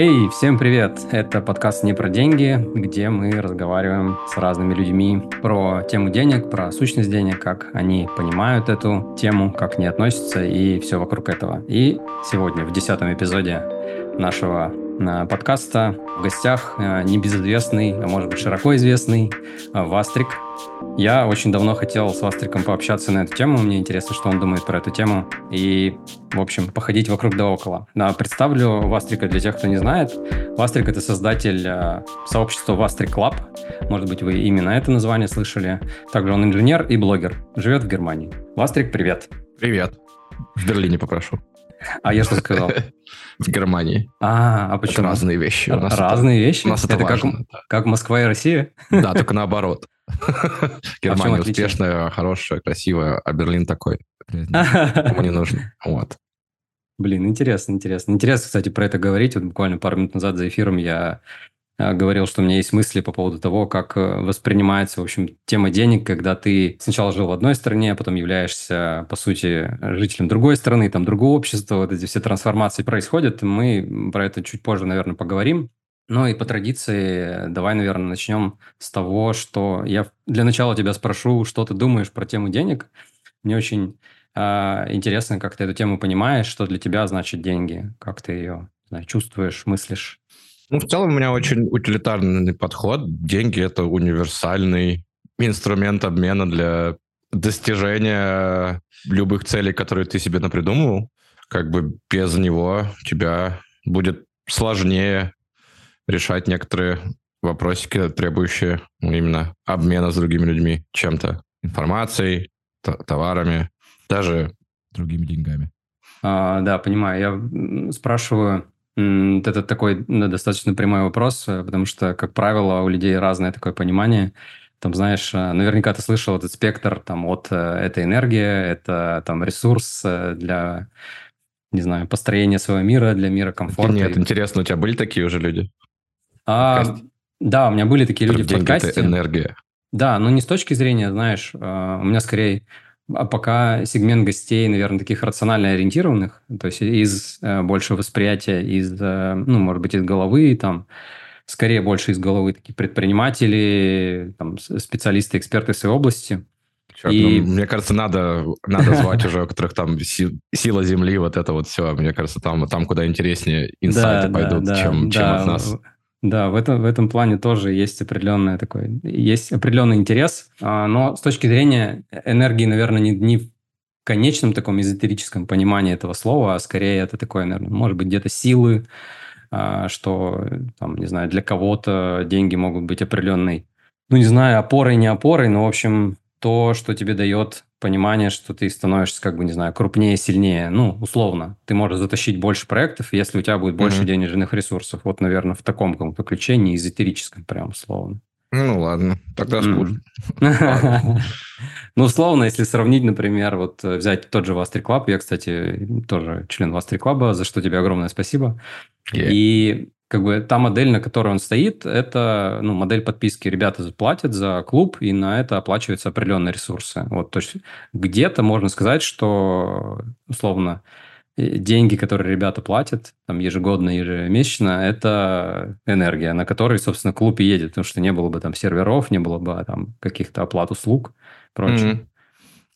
Эй, всем привет! Это подкаст «Не про деньги», где мы разговариваем с разными людьми про тему денег, про сущность денег, как они понимают эту тему, как они относятся и все вокруг этого. И сегодня, в десятом эпизоде нашего подкаста, в гостях э, небезызвестный, а может быть широко известный э, Вастрик. Я очень давно хотел с Вастриком пообщаться на эту тему. Мне интересно, что он думает про эту тему. И, в общем, походить вокруг да около. Представлю Вастрика для тех, кто не знает. Вастрик — это создатель э, сообщества Вастрик Club. Может быть, вы именно это название слышали. Также он инженер и блогер. Живет в Германии. Вастрик, привет. Привет. В Берлине попрошу. А я что сказал? В Германии. А, а почему? Это разные вещи. У нас разные это, вещи? У нас это, это как, как Москва и Россия? Да, только наоборот. А Германия успешная, хорошая, красивая, а Берлин такой. Ему не нужно. Вот. Блин, интересно, интересно. Интересно, кстати, про это говорить. Вот буквально пару минут назад за эфиром я говорил, что у меня есть мысли по поводу того, как э, воспринимается, в общем, тема денег, когда ты сначала жил в одной стране, а потом являешься, по сути, жителем другой страны, там, другого общества, вот эти все трансформации происходят. Мы про это чуть позже, наверное, поговорим. Ну и по традиции, давай, наверное, начнем с того, что я для начала тебя спрошу, что ты думаешь про тему денег. Мне очень э, интересно, как ты эту тему понимаешь, что для тебя значит деньги, как ты ее знаю, чувствуешь, мыслишь. Ну, в целом у меня очень утилитарный подход. Деньги – это универсальный инструмент обмена для достижения любых целей, которые ты себе напридумывал. Как бы без него тебя будет сложнее решать некоторые вопросики, требующие именно обмена с другими людьми чем-то, информацией, товарами, даже другими деньгами. А, да, понимаю. Я спрашиваю, это такой ну, достаточно прямой вопрос, э, потому что, как правило, у людей разное такое понимание. Там, знаешь, э, наверняка ты слышал этот спектр, там, от э, это энергия, это там ресурс для, не знаю, построения своего мира, для мира комфорта. Нет, интересно, у тебя были такие уже люди? А, да, у меня были такие люди в подкасте. это энергия. Да, но не с точки зрения, знаешь, у меня скорее а пока сегмент гостей, наверное, таких рационально ориентированных, то есть из э, больше восприятия, из, э, ну, может быть, из головы, там, скорее больше из головы такие предприниматели, там, специалисты, эксперты своей области. Черт, и... ну, мне кажется, надо, надо звать уже, у которых там си, сила земли, вот это вот все. Мне кажется, там, там куда интереснее инсайты да, пойдут, да, чем, да, чем от нас. Да, в этом, в этом плане тоже есть определенный такой, есть определенный интерес, а, но с точки зрения энергии, наверное, не, не в конечном таком эзотерическом понимании этого слова, а скорее это такое, наверное, может быть, где-то силы, а, что, там, не знаю, для кого-то деньги могут быть определенной, ну, не знаю, опорой, не опорой, но, в общем, то, что тебе дает понимание, что ты становишься, как бы, не знаю, крупнее, сильнее. Ну, условно. Ты можешь затащить больше проектов, если у тебя будет больше mm-hmm. денежных ресурсов. Вот, наверное, в таком каком-то ключе, не эзотерическом, прям условно. Ну, ладно. Тогда скучно. Ну, условно, если сравнить, например, вот взять тот же Вастрик Клаб. Я, кстати, тоже член Вастрик Клаба, за что тебе огромное спасибо. И как бы та модель, на которой он стоит, это ну, модель подписки. Ребята платят за клуб, и на это оплачиваются определенные ресурсы. Вот, то есть где-то можно сказать, что условно деньги, которые ребята платят, там ежегодно, ежемесячно, это энергия, на которой, собственно, клуб и едет, потому что не было бы там серверов, не было бы там каких-то оплат услуг, прочее. Mm-hmm.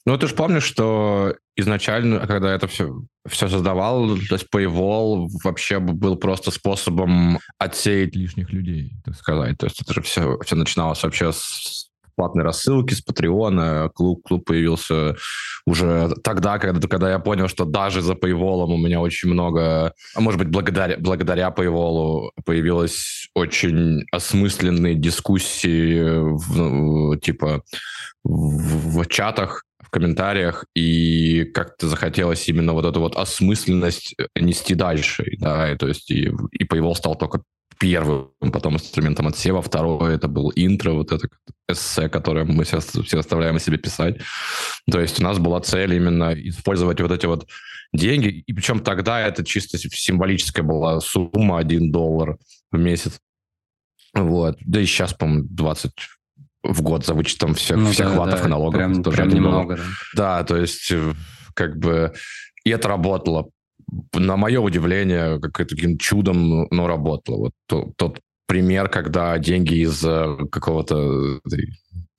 Ну, ты же помнишь, что изначально, когда это все, все создавал, то есть Paywall вообще был просто способом отсеять лишних людей, так сказать. То есть это же все, все начиналось вообще с платной рассылки, с Патреона. Клуб, клуб появился уже тогда, когда, когда я понял, что даже за Paywall у меня очень много, а может быть, благодаря, благодаря Paywall появилось очень осмысленные дискуссии в, типа в, в чатах, в комментариях, и как-то захотелось именно вот эту вот осмысленность нести дальше, да, и, то есть и, и Paywall стал только первым потом инструментом отсева, второе это был интро, вот это эссе, которое мы сейчас все оставляем себе писать. То есть у нас была цель именно использовать вот эти вот деньги, и причем тогда это чисто символическая была сумма 1 доллар в месяц. Вот. Да и сейчас, по-моему, 20 в год за вычетом всех, ну, всех да, хватов да, и налогов. Прям, тоже прям немного, да. Да, то есть э, как бы и это работало на мое удивление, каким чудом, но работало. Вот тот, тот пример, когда деньги из какого-то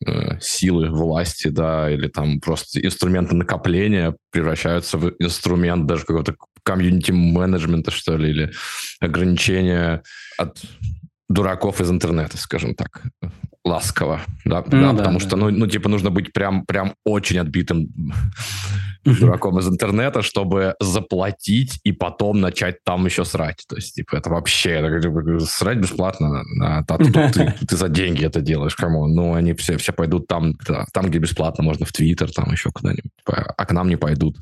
э, силы власти, да, или там просто инструмента накопления превращаются в инструмент даже какого-то комьюнити-менеджмента, что ли, или ограничения от дураков из интернета, скажем так, ласково, да, ну, да, да потому да, что. Ну, ну, типа, нужно быть прям, прям очень отбитым дураком из интернета, чтобы заплатить и потом начать там еще срать. То есть, типа, это вообще это, срать бесплатно, а, а ты, ты за деньги это делаешь, кому? Ну, они все, все пойдут там, там, где бесплатно, можно в Твиттер, там еще куда-нибудь, типа, а к нам не пойдут.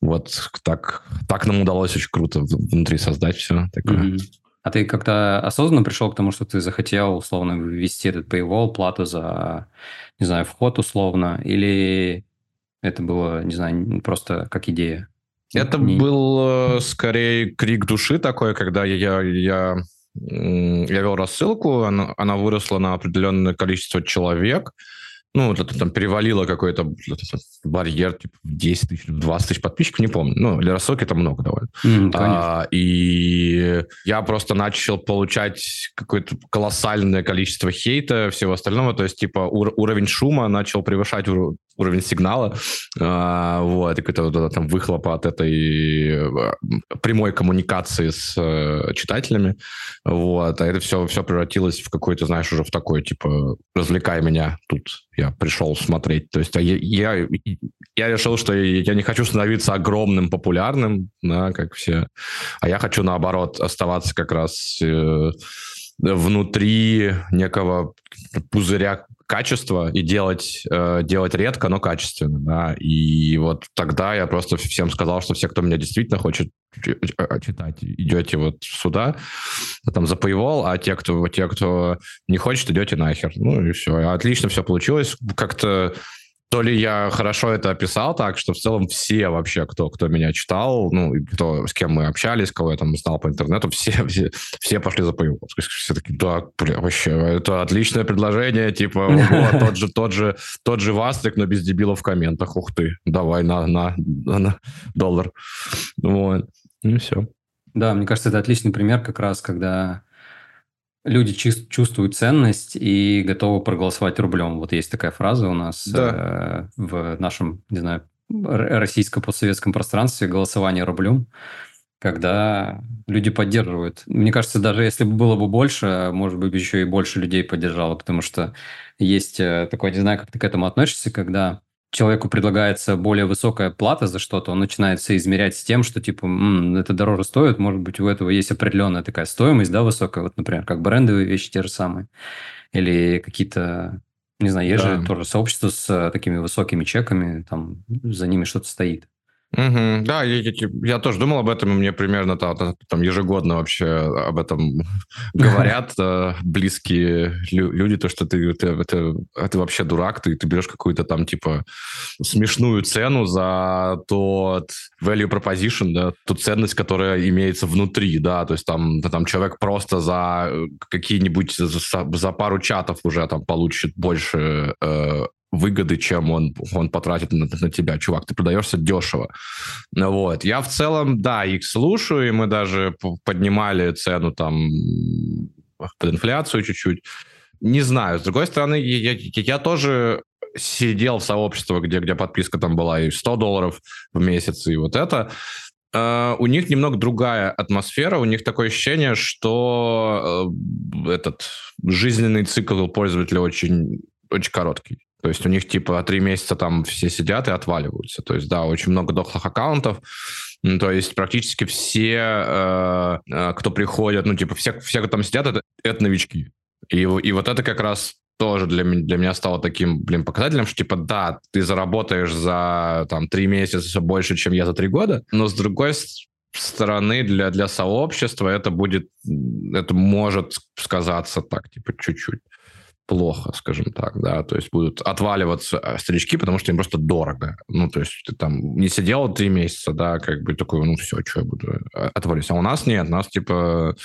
Вот так, так нам удалось очень круто внутри создать все такое. Mm-hmm. А ты как-то осознанно пришел к тому, что ты захотел условно ввести этот paywall, плату за, не знаю, вход условно, или это было, не знаю, просто как идея? Это не... был э, скорее крик души такой, когда я, я, я, я вел рассылку, она, она выросла на определенное количество человек, ну, это там перевалило какой-то барьер, типа, 10 тысяч, 20 тысяч подписчиков, не помню. Ну, для рассылки это много довольно. Mm, а, и я просто начал получать какое-то колоссальное количество хейта, всего остального, то есть, типа, ур- уровень шума начал превышать ур- уровень сигнала, а, вот, и какой-то там выхлопа от этой э, прямой коммуникации с э, читателями, вот, а это все, все превратилось в какой-то, знаешь, уже в такой, типа, развлекай меня, тут я пришел смотреть, то есть а я, я, я решил, что я не хочу становиться огромным, популярным, да, как все, а я хочу, наоборот, оставаться как раз э, внутри некого пузыря качество и делать, э, делать редко, но качественно, да, и вот тогда я просто всем сказал, что все, кто меня действительно хочет читать, идете вот сюда, там за Paywall, а те, кто, те, кто не хочет, идете нахер. Ну и все. Отлично все получилось. Как-то то ли я хорошо это описал так, что в целом все вообще, кто, кто меня читал, ну, кто, с кем мы общались, кого я там знал по интернету, все, все, все пошли за Paywall. Все такие, да, бля, вообще, это отличное предложение, типа, ого, тот же, тот же, тот же Вастрик, но без дебилов в комментах, ух ты, давай на, на, на, на доллар. Вот, ну все. Да, мне кажется, это отличный пример как раз, когда люди чувствуют ценность и готовы проголосовать рублем. Вот есть такая фраза у нас да. э, в нашем, не знаю, российско-постсоветском пространстве голосование рублем, когда люди поддерживают. Мне кажется, даже если бы было бы больше, может быть, еще и больше людей поддержало, потому что есть э, такое, не знаю, как ты к этому относишься, когда человеку предлагается более высокая плата за что-то, он начинает все измерять с тем, что типа М, это дороже стоит, может быть, у этого есть определенная такая стоимость, да, высокая, вот, например, как брендовые вещи те же самые, или какие-то, не знаю, есть да. же тоже сообщество с э, такими высокими чеками, там за ними что-то стоит. Угу. Да, я, я, тоже думал об этом, и мне примерно там, там ежегодно вообще об этом говорят э, близкие люди, то, что ты, ты, ты, ты вообще дурак, ты, ты берешь какую-то там типа смешную цену за тот value proposition, да, ту ценность, которая имеется внутри, да, то есть там, там человек просто за какие-нибудь, за, за пару чатов уже там получит больше э, выгоды, чем он, он потратит на, на тебя. Чувак, ты продаешься дешево. Вот. Я в целом, да, их слушаю, и мы даже поднимали цену там под инфляцию чуть-чуть. Не знаю. С другой стороны, я, я, я тоже сидел в сообществе, где, где подписка там была и 100 долларов в месяц, и вот это. Uh, у них немного другая атмосфера, у них такое ощущение, что uh, этот жизненный цикл пользователя очень, очень короткий. То есть у них типа три месяца там все сидят и отваливаются. То есть да, очень много дохлых аккаунтов. То есть практически все, э, э, кто приходят, ну типа все, все, кто там сидят, это, это новички. И, и вот это как раз тоже для, для меня стало таким, блин, показателем, что, типа, да, ты заработаешь за, там, три месяца больше, чем я за три года, но, с другой стороны, для, для сообщества это будет, это может сказаться так, типа, чуть-чуть плохо, скажем так, да, то есть будут отваливаться э, старички, потому что им просто дорого. Ну, то есть ты там не сидел три месяца, да, как бы такой, ну, все, что я буду э, отвалиться. А у нас нет, у нас, типа,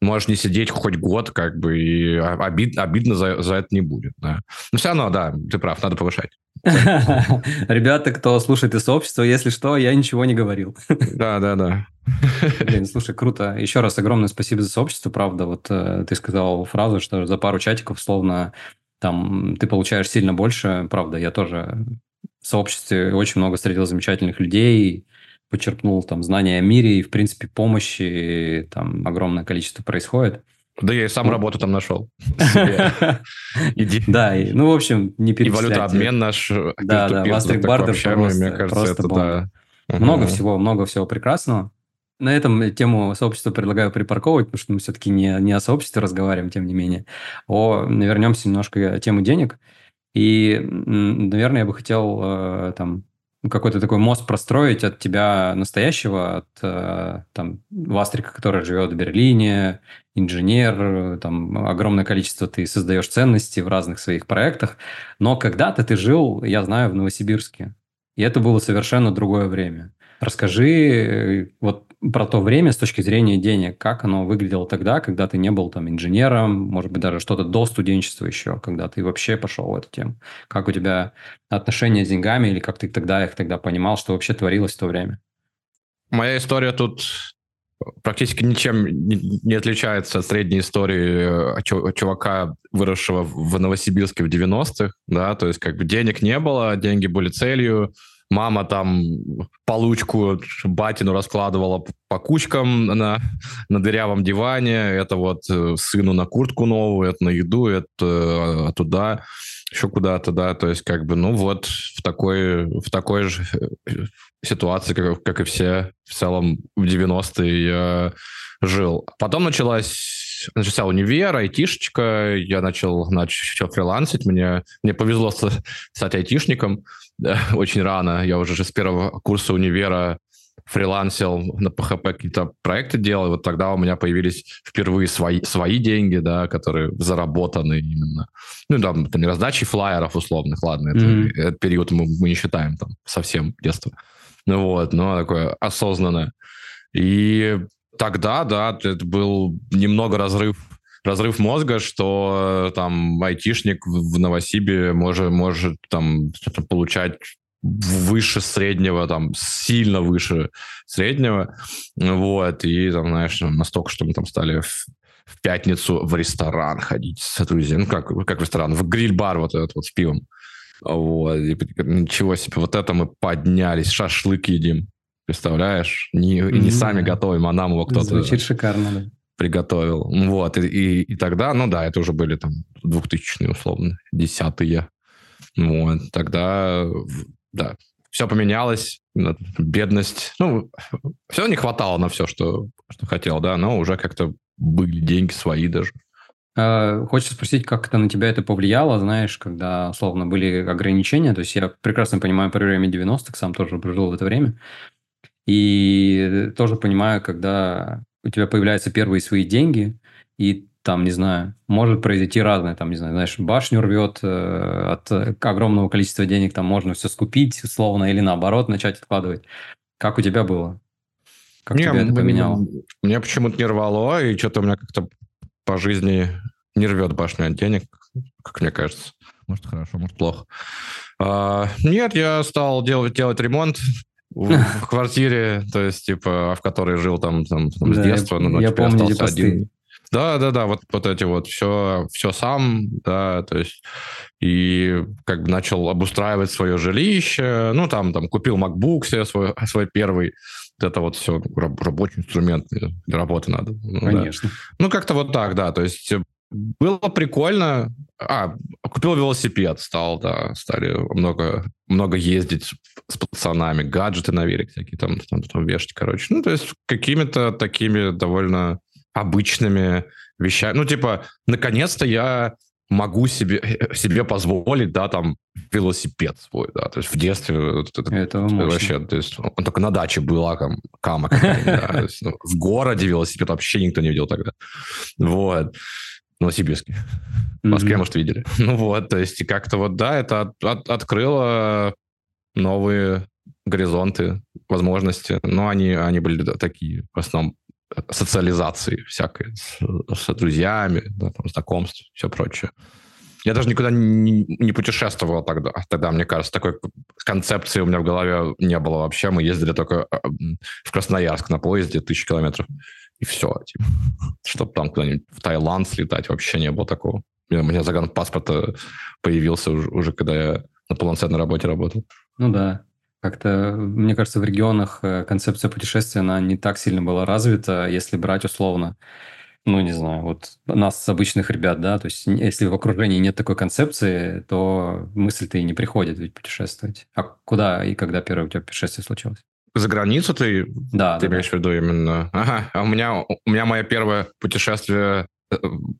можешь не сидеть хоть год, как бы, и обид, обидно за, за это не будет, да. Но все равно, да, ты прав, надо повышать. Ребята, кто слушает из сообщества, если что, я ничего не говорил. Да, да, да. Блин, слушай, круто. Еще раз огромное спасибо за сообщество, правда. Вот э, ты сказал фразу, что за пару чатиков, словно там ты получаешь сильно больше. Правда, я тоже в сообществе очень много встретил замечательных людей, почерпнул там знания о мире, и, в принципе, помощи там огромное количество происходит. Да я и сам ну, работу там нашел. Да, ну, в общем, не перечислять. И валютообмен наш. Да, да, Вастрик Бардер просто бомба. Много всего, много всего прекрасного. На этом тему сообщества предлагаю припарковывать, потому что мы все-таки не, не о сообществе разговариваем, тем не менее. О, вернемся немножко к тему денег. И, наверное, я бы хотел э, там какой-то такой мост простроить от тебя настоящего, от э, там Вастрика, который живет в Берлине, инженер, там огромное количество ты создаешь ценности в разных своих проектах, но когда-то ты жил, я знаю, в Новосибирске, и это было совершенно другое время. Расскажи э, вот про то время с точки зрения денег, как оно выглядело тогда, когда ты не был там инженером, может быть, даже что-то до студенчества еще, когда ты вообще пошел в эту тему. Как у тебя отношения с деньгами или как ты тогда их тогда понимал, что вообще творилось в то время? Моя история тут практически ничем не отличается от средней истории э, чувака, выросшего в Новосибирске в 90-х, да, то есть как бы денег не было, деньги были целью, мама там получку батину раскладывала по кучкам на, на дырявом диване, это вот э, сыну на куртку новую, это на еду, это э, туда, еще куда-то, да, то есть как бы, ну вот в такой, в такой же ситуации, как, как и все в целом в 90-е я жил. Потом началась начался универ, айтишечка, я начал, начал фрилансить, мне, мне повезло стать айтишником да, очень рано, я уже с первого курса универа фрилансил на PHP какие-то проекты делал, и вот тогда у меня появились впервые свои, свои деньги, да, которые заработаны именно. Ну, там, там раздачи флайеров условных, ладно, это, mm-hmm. этот период мы, мы не считаем там совсем детство. Ну вот, но такое осознанное. И тогда, да, это был немного разрыв разрыв мозга, что там айтишник в Новосибе может, может там получать выше среднего, там, сильно выше среднего, вот, и там, знаешь, настолько, что мы там стали в, в пятницу в ресторан ходить с друзьями, ну, как, как ресторан, в гриль-бар вот этот вот с пивом, вот, и ничего себе, вот это мы поднялись, шашлык едим, представляешь? Не, mm-hmm. не сами готовим, а нам его кто-то... Звучит шикарно, да. Приготовил. Вот, и, и, и тогда, ну да, это уже были там 2000-е, условно, десятые. Вот, тогда, да, все поменялось, бедность, ну, все не хватало на все, что, что хотел, да, но уже как-то были деньги свои даже. А, хочется спросить, как это на тебя это повлияло, знаешь, когда, словно, были ограничения. То есть я прекрасно понимаю про время 90-х, сам тоже прожил в это время. И тоже понимаю, когда у тебя появляются первые свои деньги, и там, не знаю, может произойти разное, там, не знаю, знаешь, башню рвет э, от огромного количества денег, там можно все скупить, условно, или наоборот начать откладывать. Как у тебя было? Как не, тебя это поменяло? Меня почему-то не рвало, и что-то у меня как-то по жизни не рвет башню от денег, как мне кажется. Может, хорошо, может, плохо. А, нет, я стал делать, делать ремонт в, квартире, то есть, типа, в которой жил там, там, там да, с детства. Ну, я типа, помню эти один. Да, да, да, вот, вот эти вот все, все сам, да, то есть и как бы начал обустраивать свое жилище, ну там, там купил MacBook себе свой, свой первый, это вот все рабочий инструмент для работы надо. Ну, Конечно. Да. Ну как-то вот так, да, то есть было прикольно. А, купил велосипед, стал, да, стали много, много ездить с пацанами, гаджеты на велик всякие там, там, там вешать, короче. Ну, то есть какими-то такими довольно обычными вещами. Ну, типа, наконец-то я могу себе, себе позволить, да, там, велосипед свой, да, то есть в детстве это, это вообще, то есть он только на даче была, там, кама да, ну, в городе велосипед вообще никто не видел тогда, вот. Новосибирске. В Москве, mm-hmm. может, видели. Ну вот, то есть как-то вот, да, это от, от, открыло новые горизонты, возможности. Но они, они были да, такие, в основном, социализации всякой с, с друзьями, да, там, знакомств, все прочее. Я даже никуда не, не путешествовал тогда. Тогда, мне кажется, такой концепции у меня в голове не было вообще. Мы ездили только а, в Красноярск на поезде тысячи километров. И все. Типа. Чтобы там куда-нибудь в Таиланд слетать, вообще не было такого. У меня загранпаспорт появился уже, уже когда я на полноценной работе работал. Ну да. Как-то, мне кажется, в регионах э, концепция путешествия, она не так сильно была развита, если брать условно ну, не знаю, вот нас, обычных ребят, да, то есть если в окружении нет такой концепции, то мысль-то и не приходит ведь путешествовать. А куда и когда первое у тебя путешествие случилось? За границу ты, да, ты да, имеешь да. в виду именно? Ага, а у меня, у меня мое первое путешествие э,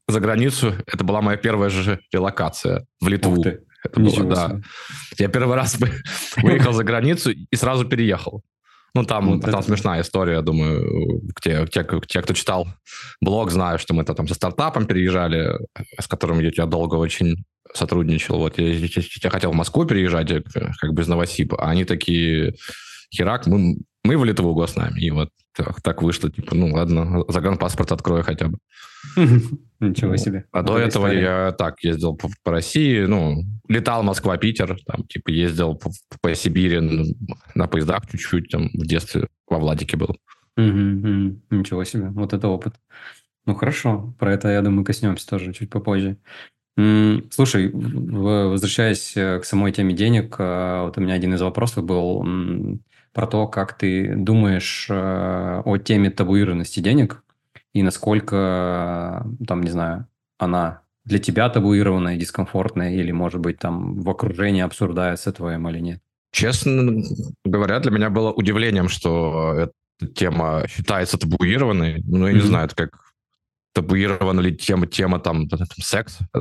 за границу, это была моя первая же релокация в Литву. Это Ничего было, да. Я первый раз выехал за границу и сразу переехал. Ну, там, вот там это... смешная история, думаю, те, те, те, кто читал блог, знают, что мы -то там со стартапом переезжали, с которым я, я долго очень сотрудничал. Вот я, я, я хотел в Москву переезжать, э, как бы из Новосиба, а они такие, херак, мы, мы в Литву нами. И вот так, так вышло, типа, ну ладно, загранпаспорт открою хотя бы. Ничего себе. А до этого я так ездил по, России, ну, летал Москва-Питер, там, типа, ездил по, Сибири на поездах чуть-чуть, там, в детстве во Владике был. Ничего себе, вот это опыт. Ну, хорошо, про это, я думаю, коснемся тоже чуть попозже. Слушай, возвращаясь э, к самой теме денег, э, вот у меня один из вопросов был про то, как ты думаешь э, о теме табуированности денег и насколько, там, не знаю, она для тебя табуированная, дискомфортная, или, может быть, там в окружении обсуждается твоим или нет? Честно говоря, для меня было удивлением, что эта тема считается табуированной. Ну, я mm-hmm. не знаю, это как табуирована ли тема, тема там, там секс э,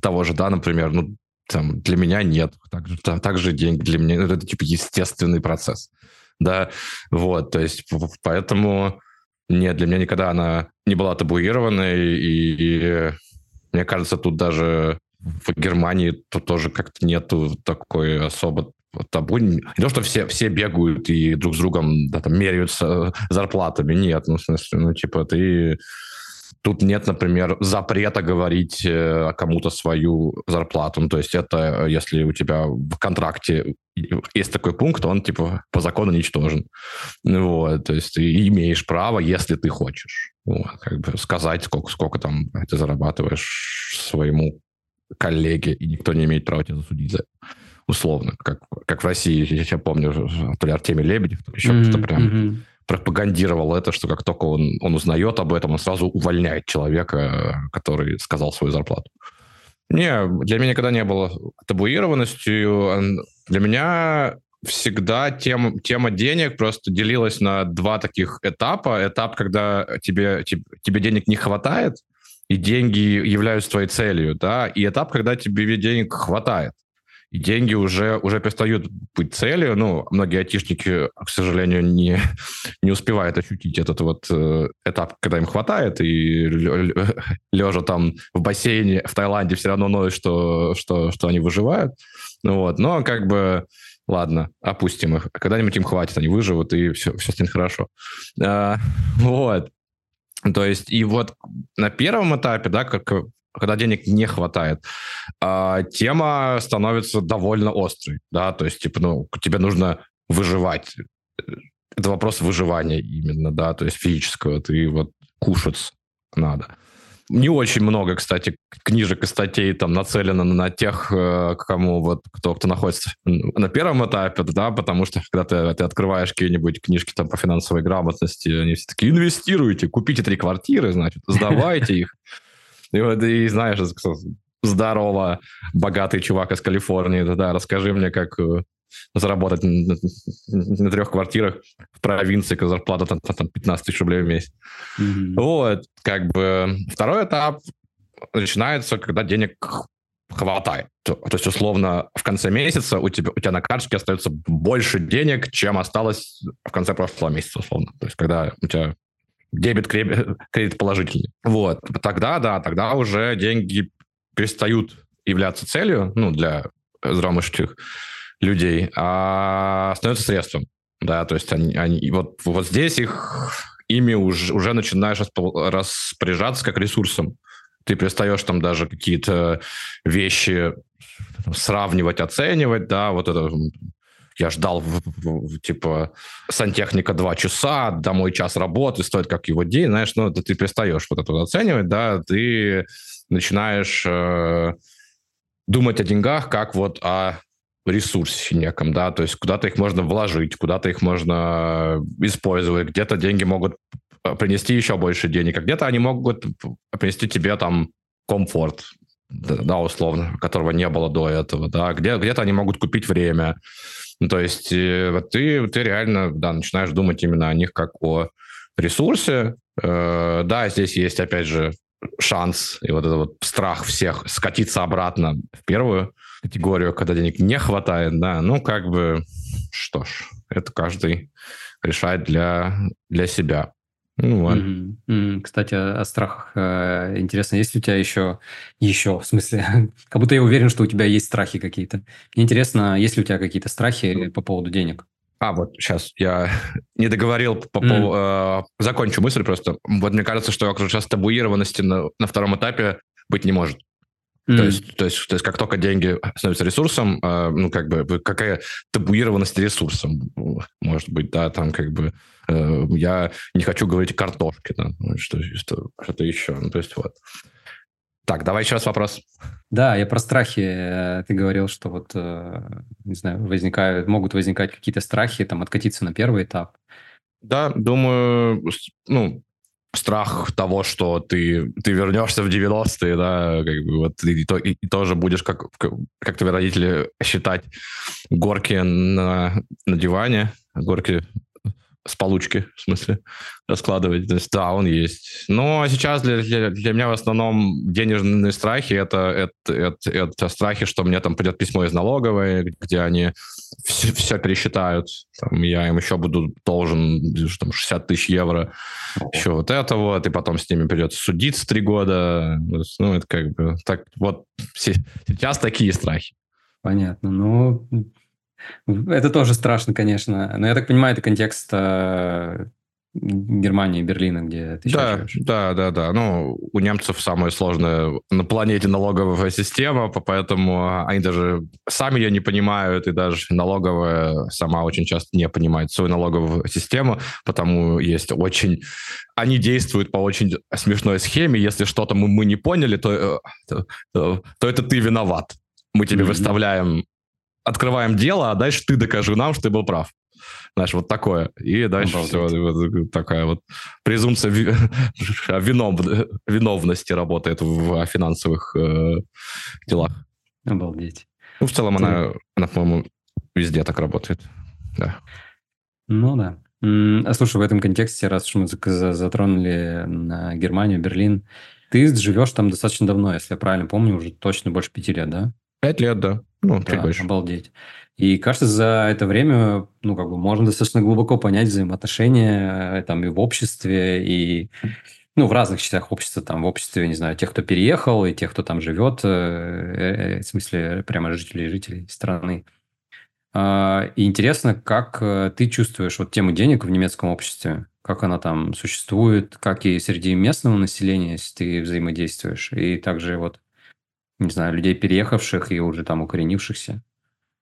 того же, да, например, ну, там, для меня нет. Также, так же деньги для меня, это, типа естественный процесс да, вот, то есть поэтому нет, для меня никогда она не была табуированной, и, и мне кажется, тут даже в Германии тут тоже как-то нету такой особо табу. Не то, что все, все бегают и друг с другом да, там, меряются зарплатами, нет, ну, в смысле, ну, типа, ты Тут нет, например, запрета говорить э, кому-то свою зарплату. Ну, то есть это, если у тебя в контракте есть такой пункт, он типа по закону ничтожен. Вот, то есть ты имеешь право, если ты хочешь, вот, как бы сказать, сколько, сколько там ты зарабатываешь своему коллеге, и никто не имеет права тебя засудить за условно, как, как в России, я помню, то ли Артемий Лебедев, то еще mm-hmm, кто-то прям mm-hmm пропагандировал это, что как только он, он узнает об этом, он сразу увольняет человека, который сказал свою зарплату. Не, для меня никогда не было табуированностью. Для меня всегда тема, тема денег просто делилась на два таких этапа. Этап, когда тебе, тебе, тебе денег не хватает, и деньги являются твоей целью, да, и этап, когда тебе денег хватает и деньги уже, уже перестают быть целью. Ну, многие айтишники, к сожалению, не, не успевают ощутить этот вот э, этап, когда им хватает, и лежа там в бассейне в Таиланде все равно ноют, что, что, что они выживают. Ну вот, но как бы ладно, опустим их. Когда-нибудь им хватит, они выживут, и все, все станет хорошо. А, вот. То есть, и вот на первом этапе, да, как когда денег не хватает, а, тема становится довольно острой, да, то есть, типа, ну, тебе нужно выживать. Это вопрос выживания именно, да, то есть физического, ты вот кушать надо. Не очень много, кстати, книжек и статей там нацелено на тех, э, кому вот кто, кто находится на первом этапе, да, потому что когда ты, ты открываешь какие-нибудь книжки там по финансовой грамотности, они все такие, инвестируйте, купите три квартиры, значит, сдавайте их. И вот, и знаешь, здорово, богатый чувак из Калифорнии, да, расскажи мне, как э, заработать на, трех квартирах в провинции, когда зарплата там, там 15 тысяч рублей в месяц. Mm-hmm. Вот, как бы второй этап начинается, когда денег хватает. То, то есть, условно, в конце месяца у тебя, у тебя на карточке остается больше денег, чем осталось в конце прошлого месяца, условно. То есть, когда у тебя дебет, кредит положительный. Вот. Тогда, да, тогда уже деньги перестают являться целью, ну, для здравомыслящих людей, а становятся средством. Да, то есть они, они вот, вот здесь их ими уже, уже начинаешь распоряжаться как ресурсом ты перестаешь там даже какие-то вещи сравнивать, оценивать, да, вот это я ждал, типа, сантехника два часа, домой час работы, стоит как его день, знаешь, ну, ты перестаешь вот это оценивать, да, ты начинаешь э, думать о деньгах как вот о ресурсе неком, да, то есть куда-то их можно вложить, куда-то их можно использовать, где-то деньги могут принести еще больше денег, а где-то они могут принести тебе там комфорт, да, условно, которого не было до этого, да, где, где-то они могут купить время, ну, то есть э, вот ты, ты реально, да, начинаешь думать именно о них как о ресурсе, э, да, здесь есть, опять же, шанс и вот этот вот страх всех скатиться обратно в первую категорию, когда денег не хватает, да, ну, как бы, что ж, это каждый решает для, для себя. Ну, вот. Mm-hmm. Mm-hmm. Кстати, о страхах э, интересно, есть у тебя еще, еще, в смысле, как будто я уверен, что у тебя есть страхи какие-то. Мне интересно, есть ли у тебя какие-то страхи по поводу денег? А, вот сейчас я не договорил, по, mm. по, э, закончу мысль просто. Вот мне кажется, что как раз табуированности на, на втором этапе быть не может. Mm. То, есть, то, есть, то есть как только деньги становятся ресурсом, э, ну как бы какая табуированность ресурсом может быть, да, там как бы э, я не хочу говорить картошки, да, что, что, что-то еще, ну то есть вот. Так, давай еще раз вопрос. Да, я про страхи. Э, ты говорил, что вот, э, не знаю, возникают, могут возникать какие-то страхи, там, откатиться на первый этап. Да, думаю, ну, страх того, что ты, ты вернешься в 90-е, да, как бы вот и, и, и тоже будешь, как, как твои родители, считать горки на, на диване, горки с получки, в смысле, раскладывать. То есть, да, он есть. Но сейчас для, для, для меня в основном денежные страхи это, это, это, это страхи, что мне там придет письмо из налоговой, где они все, все пересчитают. Там, я им еще буду должен там, 60 тысяч евро. Еще вот это вот. И потом с ними придется судиться три года. Ну, это как бы... Так, вот сейчас такие страхи. Понятно. Ну, это тоже страшно, конечно. Но я так понимаю, это контекст э, Германии, Берлина, где ты да, живешь. Да, да, да. Ну, у немцев самая сложная на планете налоговая система, поэтому они даже сами ее не понимают, и даже налоговая сама очень часто не понимает свою налоговую систему, потому есть очень... Они действуют по очень смешной схеме. Если что-то мы, мы не поняли, то, э, то, то, то это ты виноват. Мы тебе mm-hmm. выставляем открываем дело, а дальше ты докажи нам, что ты был прав. Знаешь, вот такое. И дальше Обалдеть. все, вот такая вот презумпция винов, виновности работает в финансовых э, делах. Обалдеть. Ну, в целом ты... она, она, по-моему, везде так работает. Да. Ну да. А слушай, в этом контексте, раз уж мы затронули на Германию, Берлин, ты живешь там достаточно давно, если я правильно помню, уже точно больше пяти лет, да? Пять лет, да. Ну, да, чуть больше. Обалдеть. И кажется, за это время, ну, как бы можно достаточно глубоко понять взаимоотношения э, там и в обществе, и ну, в разных частях общества, там, в обществе, не знаю, тех, кто переехал, и тех, кто там живет, э, э, в смысле, прямо жителей жителей страны. А, и интересно, как ты чувствуешь вот тему денег в немецком обществе? Как она там существует? Как и среди местного населения, если ты взаимодействуешь? И также вот не знаю, людей, переехавших и уже там укоренившихся?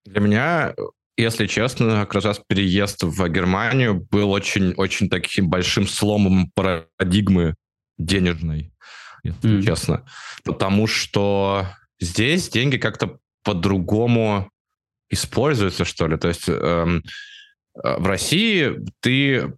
Для меня, если честно, как раз переезд в Германию был очень-очень таким большим сломом парадигмы денежной, если mm. честно. Потому что здесь деньги как-то по-другому используются, что ли. То есть эм, в России ты,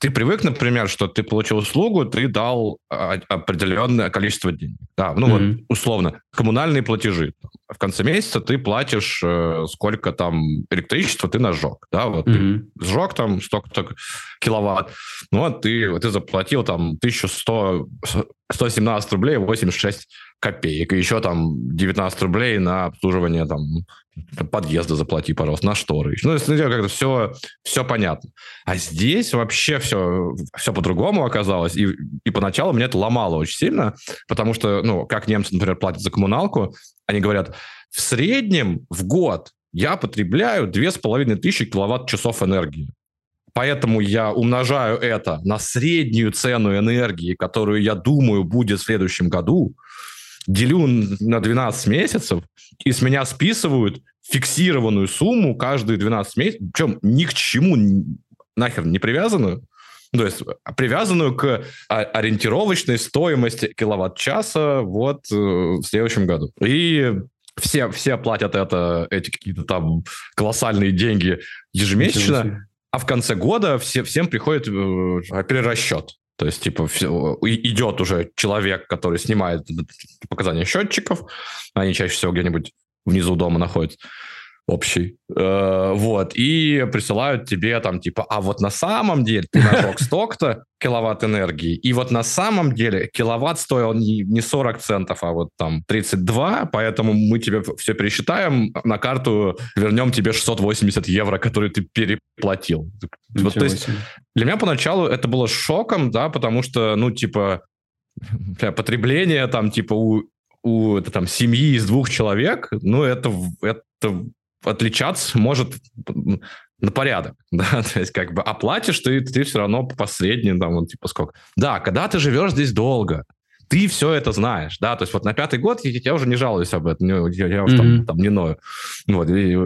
ты привык, например, что ты получил услугу, ты дал определенное количество денег. Да, ну mm-hmm. вот условно, коммунальные платежи. В конце месяца ты платишь, э, сколько там электричества ты нажег. Да, вот mm-hmm. ты сжег там столько-то киловатт, ну вот ты, ты заплатил там 1100, 117 рублей 86 копеек, и еще там 19 рублей на обслуживание там подъезда заплати, пожалуйста, на шторы. Ну, как-то все, все понятно. А здесь вообще все, все по-другому оказалось. И, и поначалу меня это ломало очень сильно, потому что, ну, как немцы, например, платят за коммуналку, они говорят, в среднем в год я потребляю 2500 киловатт-часов энергии поэтому я умножаю это на среднюю цену энергии, которую я думаю будет в следующем году, делю на 12 месяцев, и с меня списывают фиксированную сумму каждые 12 месяцев, причем ни к чему нахер не привязанную, то есть привязанную к ориентировочной стоимости киловатт-часа вот э, в следующем году. И все, все платят это, эти какие-то там колоссальные деньги ежемесячно, а в конце года все, всем приходит э, перерасчет. То есть, типа, все, идет уже человек, который снимает показания счетчиков, они чаще всего где-нибудь внизу дома находятся, общий. Э, вот. И присылают тебе там типа, а вот на самом деле ты нажег столько-то киловатт энергии, и вот на самом деле киловатт стоил не, не 40 центов, а вот там 32, поэтому мы тебе все пересчитаем, на карту вернем тебе 680 евро, которые ты переплатил. вот, то есть для меня поначалу это было шоком, да, потому что, ну, типа, потребление там, типа, у у это, там, семьи из двух человек, ну, это, это отличаться может на порядок, да, то есть как бы оплатишь ты, ты все равно по среднему, там, вот, типа сколько. Да, когда ты живешь здесь долго, ты все это знаешь, да, то есть вот на пятый год я, я уже не жалуюсь об этом, я, я уже mm-hmm. там, там не ною. Вот, и э,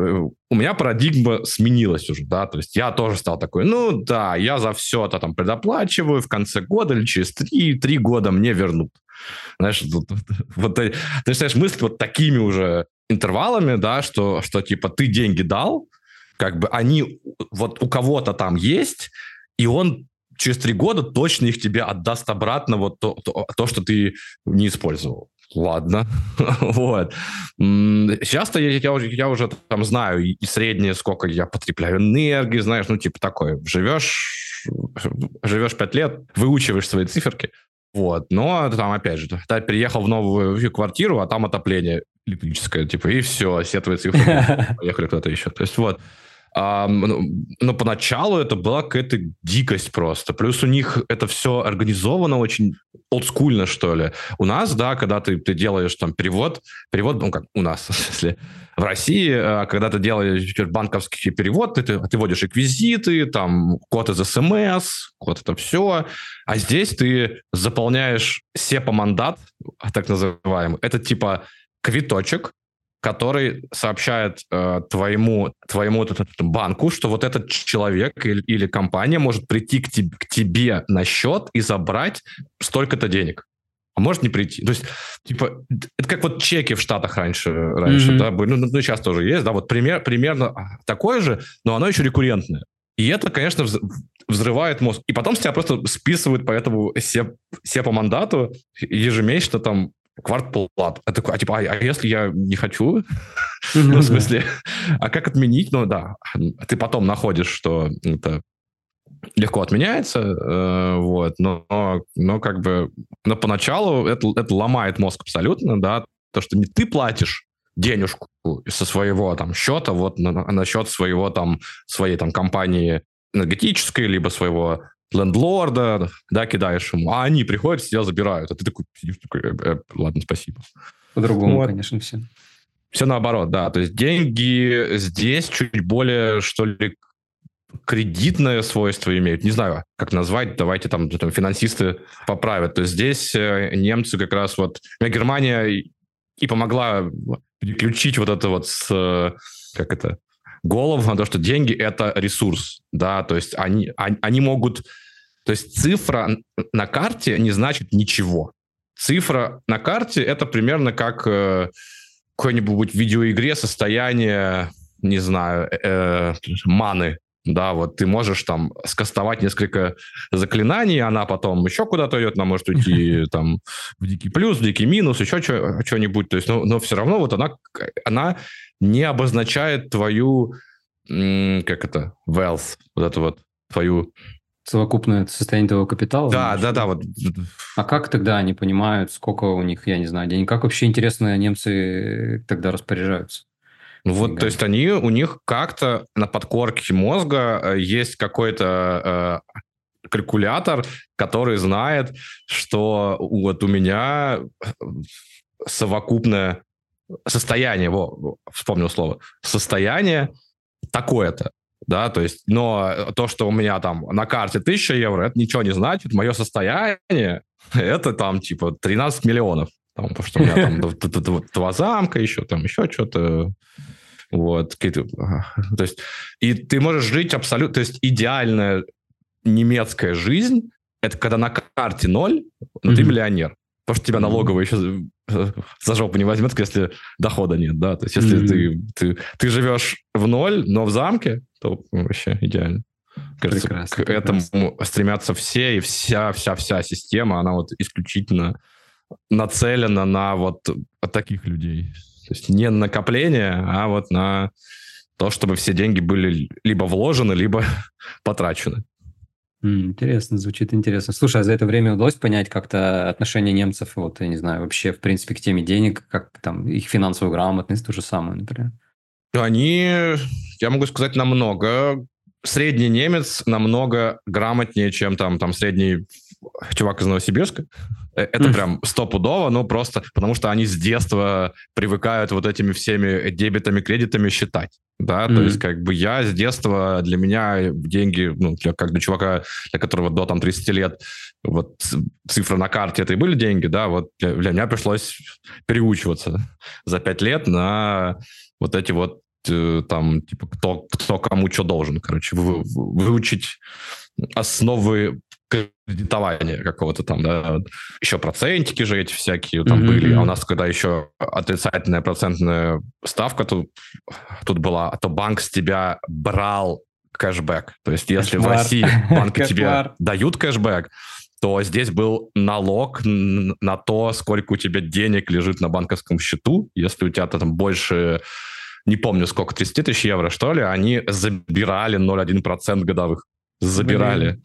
у меня парадигма сменилась уже, да, то есть я тоже стал такой, ну да, я за все это там предоплачиваю, в конце года или через три, три года мне вернут. Знаешь, вот, вот, ты начинаешь мыслить вот такими уже интервалами, да, что, что типа ты деньги дал, как бы они вот у кого-то там есть, и он через три года точно их тебе отдаст обратно вот то, то, то что ты не использовал. Ладно, вот. Сейчас-то я, я, я уже там знаю и среднее, сколько я потребляю энергии, знаешь, ну, типа такое. Живешь, живешь пять лет, выучиваешь свои циферки, вот. Но там, опять же, ты приехал в новую квартиру, а там отопление электрическое, типа, и все, твои цифры поехали куда-то еще. То есть вот. А, ну, но поначалу это была какая-то дикость просто. Плюс у них это все организовано очень олдскульно, что ли. У нас, да, когда ты, ты делаешь там перевод, перевод, ну как у нас, если в России, а, когда ты делаешь банковский перевод, ты, ты, ты вводишь реквизиты, там код из СМС, код это все, а здесь ты заполняешь SEPA-мандат, так называемый. Это типа квиточек, который сообщает э, твоему, твоему банку, что вот этот человек или, или компания может прийти к, тебе, к тебе на счет и забрать столько-то денег. А может не прийти. То есть, типа, это как вот чеки в Штатах раньше, раньше mm-hmm. да, были. Ну, ну, сейчас тоже есть, да, вот пример, примерно такое же, но оно еще рекуррентное. И это, конечно, взрывает мозг. И потом с тебя просто списывают по этому все, все по мандату ежемесячно там квартплат. А, такой, а типа, а, а если я не хочу? Ну, в смысле, а как отменить? Ну, да, ты потом находишь, что это легко отменяется, э, вот, но, но как бы, но поначалу это, это ломает мозг абсолютно, да, то, что не ты платишь денежку со своего там счета вот на, на счет своего там, своей там компании энергетической, либо своего лендлорда, да, кидаешь ему, а они приходят, все забирают, а ты такой сидишь, такой, э, э, ладно, спасибо. По-другому, вот. конечно, все. Все наоборот, да, то есть деньги здесь чуть более, что ли, кредитное свойство имеют. Не знаю, как назвать, давайте там, там финансисты поправят. То есть здесь э, немцы как раз вот... Германия и помогла переключить вот это вот с... Э, как это? Голову на то, что деньги — это ресурс, да, то есть они, они, они могут то есть цифра на карте не значит ничего. Цифра на карте это примерно как э, какой-нибудь видеоигре состояние, не знаю, э, маны. Да, вот ты можешь там скастовать несколько заклинаний, она потом еще куда-то идет, она может уйти там в дикий плюс, в дикий минус, еще что-нибудь. То есть, но, но все равно вот она, она не обозначает твою, как это, wealth, вот эту вот твою совокупное состояние твоего капитала. Да, да, да. Вот. А как тогда они понимают, сколько у них, я не знаю, денег? Как вообще, интересно, немцы тогда распоряжаются? Ну вот, то есть они, у них как-то на подкорке мозга э, есть какой-то э, калькулятор, который знает, что вот у меня совокупное состояние, во, вспомнил слово, состояние такое-то. да, то есть, но то, что у меня там на карте 1000 евро, это ничего не значит, мое состояние, это там типа 13 миллионов, там, потому что у меня там два замка еще, там еще что-то, вот, то есть, и ты можешь жить абсолютно, то есть идеальная немецкая жизнь, это когда на карте ноль, но ты миллионер. Потому что тебя налоговая еще за жопу не возьмет, если дохода нет, да. То есть если mm-hmm. ты, ты, ты живешь в ноль, но в замке, то вообще идеально. Кажется, прекрасно, к этому прекрасно. стремятся все, и вся-вся-вся система, она вот исключительно нацелена на вот таких людей. То есть не накопление, а вот на то, чтобы все деньги были либо вложены, либо потрачены. Интересно, звучит интересно. Слушай, а за это время удалось понять как-то отношение немцев, вот, я не знаю, вообще, в принципе, к теме денег, как там их финансовую грамотность, то же самое, например? Они, я могу сказать, намного. Средний немец намного грамотнее, чем там, там средний чувак из Новосибирска. Э, это mm. прям стопудово, ну просто потому что они с детства привыкают вот этими всеми дебетами, кредитами считать. Да, mm-hmm. то есть как бы я с детства, для меня деньги, ну, для, как для чувака, для которого до там 30 лет, вот цифры на карте это и были деньги, да, вот для, для меня пришлось переучиваться за 5 лет на вот эти вот э, там, типа, кто, кто кому что должен, короче, вы, выучить основы кредитования какого-то там, да, еще процентики же эти всякие там mm-hmm. были, а у нас когда еще отрицательная процентная ставка тут, тут была, то банк с тебя брал кэшбэк. То есть если Кошмар. в России банки тебе дают кэшбэк, то здесь был налог на то, сколько у тебя денег лежит на банковском счету. Если у тебя там больше, не помню сколько, 30 тысяч евро, что ли, они забирали 0,1% годовых. Забирали. Блин.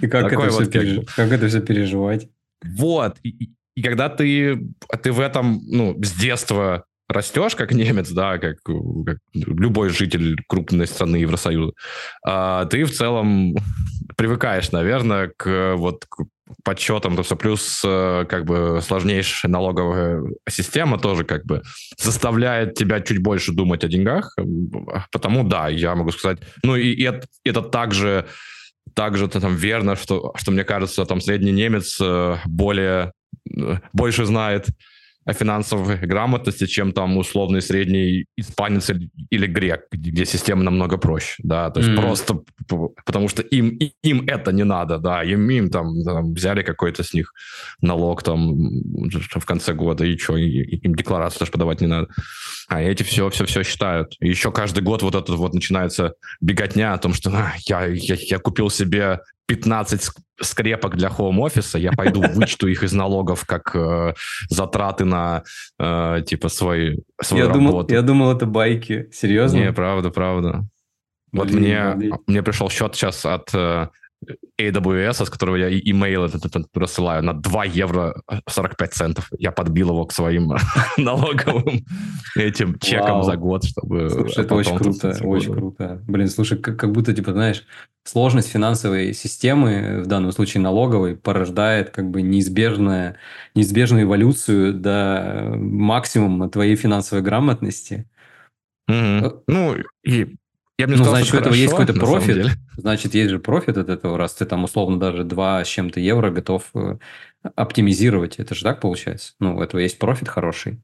И как это, все переж... как это все переживать? Вот. И, и когда ты, ты в этом, ну, с детства растешь как немец, да, как, как любой житель крупной страны Евросоюза, а ты в целом привыкаешь, наверное, к вот к подсчетам, то есть плюс э, как бы сложнейшая налоговая система тоже как бы заставляет тебя чуть больше думать о деньгах, потому да, я могу сказать, ну и, и это, это также также это там верно, что, что мне кажется, там средний немец э, более, э, больше знает о финансовой грамотности, чем там условный средний испанец или грек, где система намного проще, да, то есть mm. просто потому что им, им это не надо, да, им, им там, там взяли какой-то с них налог там в конце года, и что, им декларацию даже подавать не надо. А эти все, все, все считают. И еще каждый год вот этот вот начинается беготня о том, что а, я, я, я купил себе 15 скрепок для хоум-офиса, я пойду вычту их из налогов как э, затраты на э, типа свой, свою я работу. Думал, я думал, это байки. Серьезно? Не, правда, правда. Вот Блин, мне, мне пришел счет сейчас от э, AWS, с которого я имейл этот, этот рассылаю, на 2 евро 45 центов. Я подбил его к своим налоговым этим чекам за год, чтобы... Слушай, это очень круто, очень круто. Блин, слушай, как, как будто, типа, знаешь, сложность финансовой системы, в данном случае налоговой, порождает как бы неизбежное, неизбежную эволюцию до максимума твоей финансовой грамотности. Угу. Ну, и я бы не ну, сказал, значит, у этого есть какой-то профит. Значит, есть же профит от этого, раз ты там условно даже 2 с чем-то евро готов э, оптимизировать. Это же так получается? Ну, у этого есть профит хороший.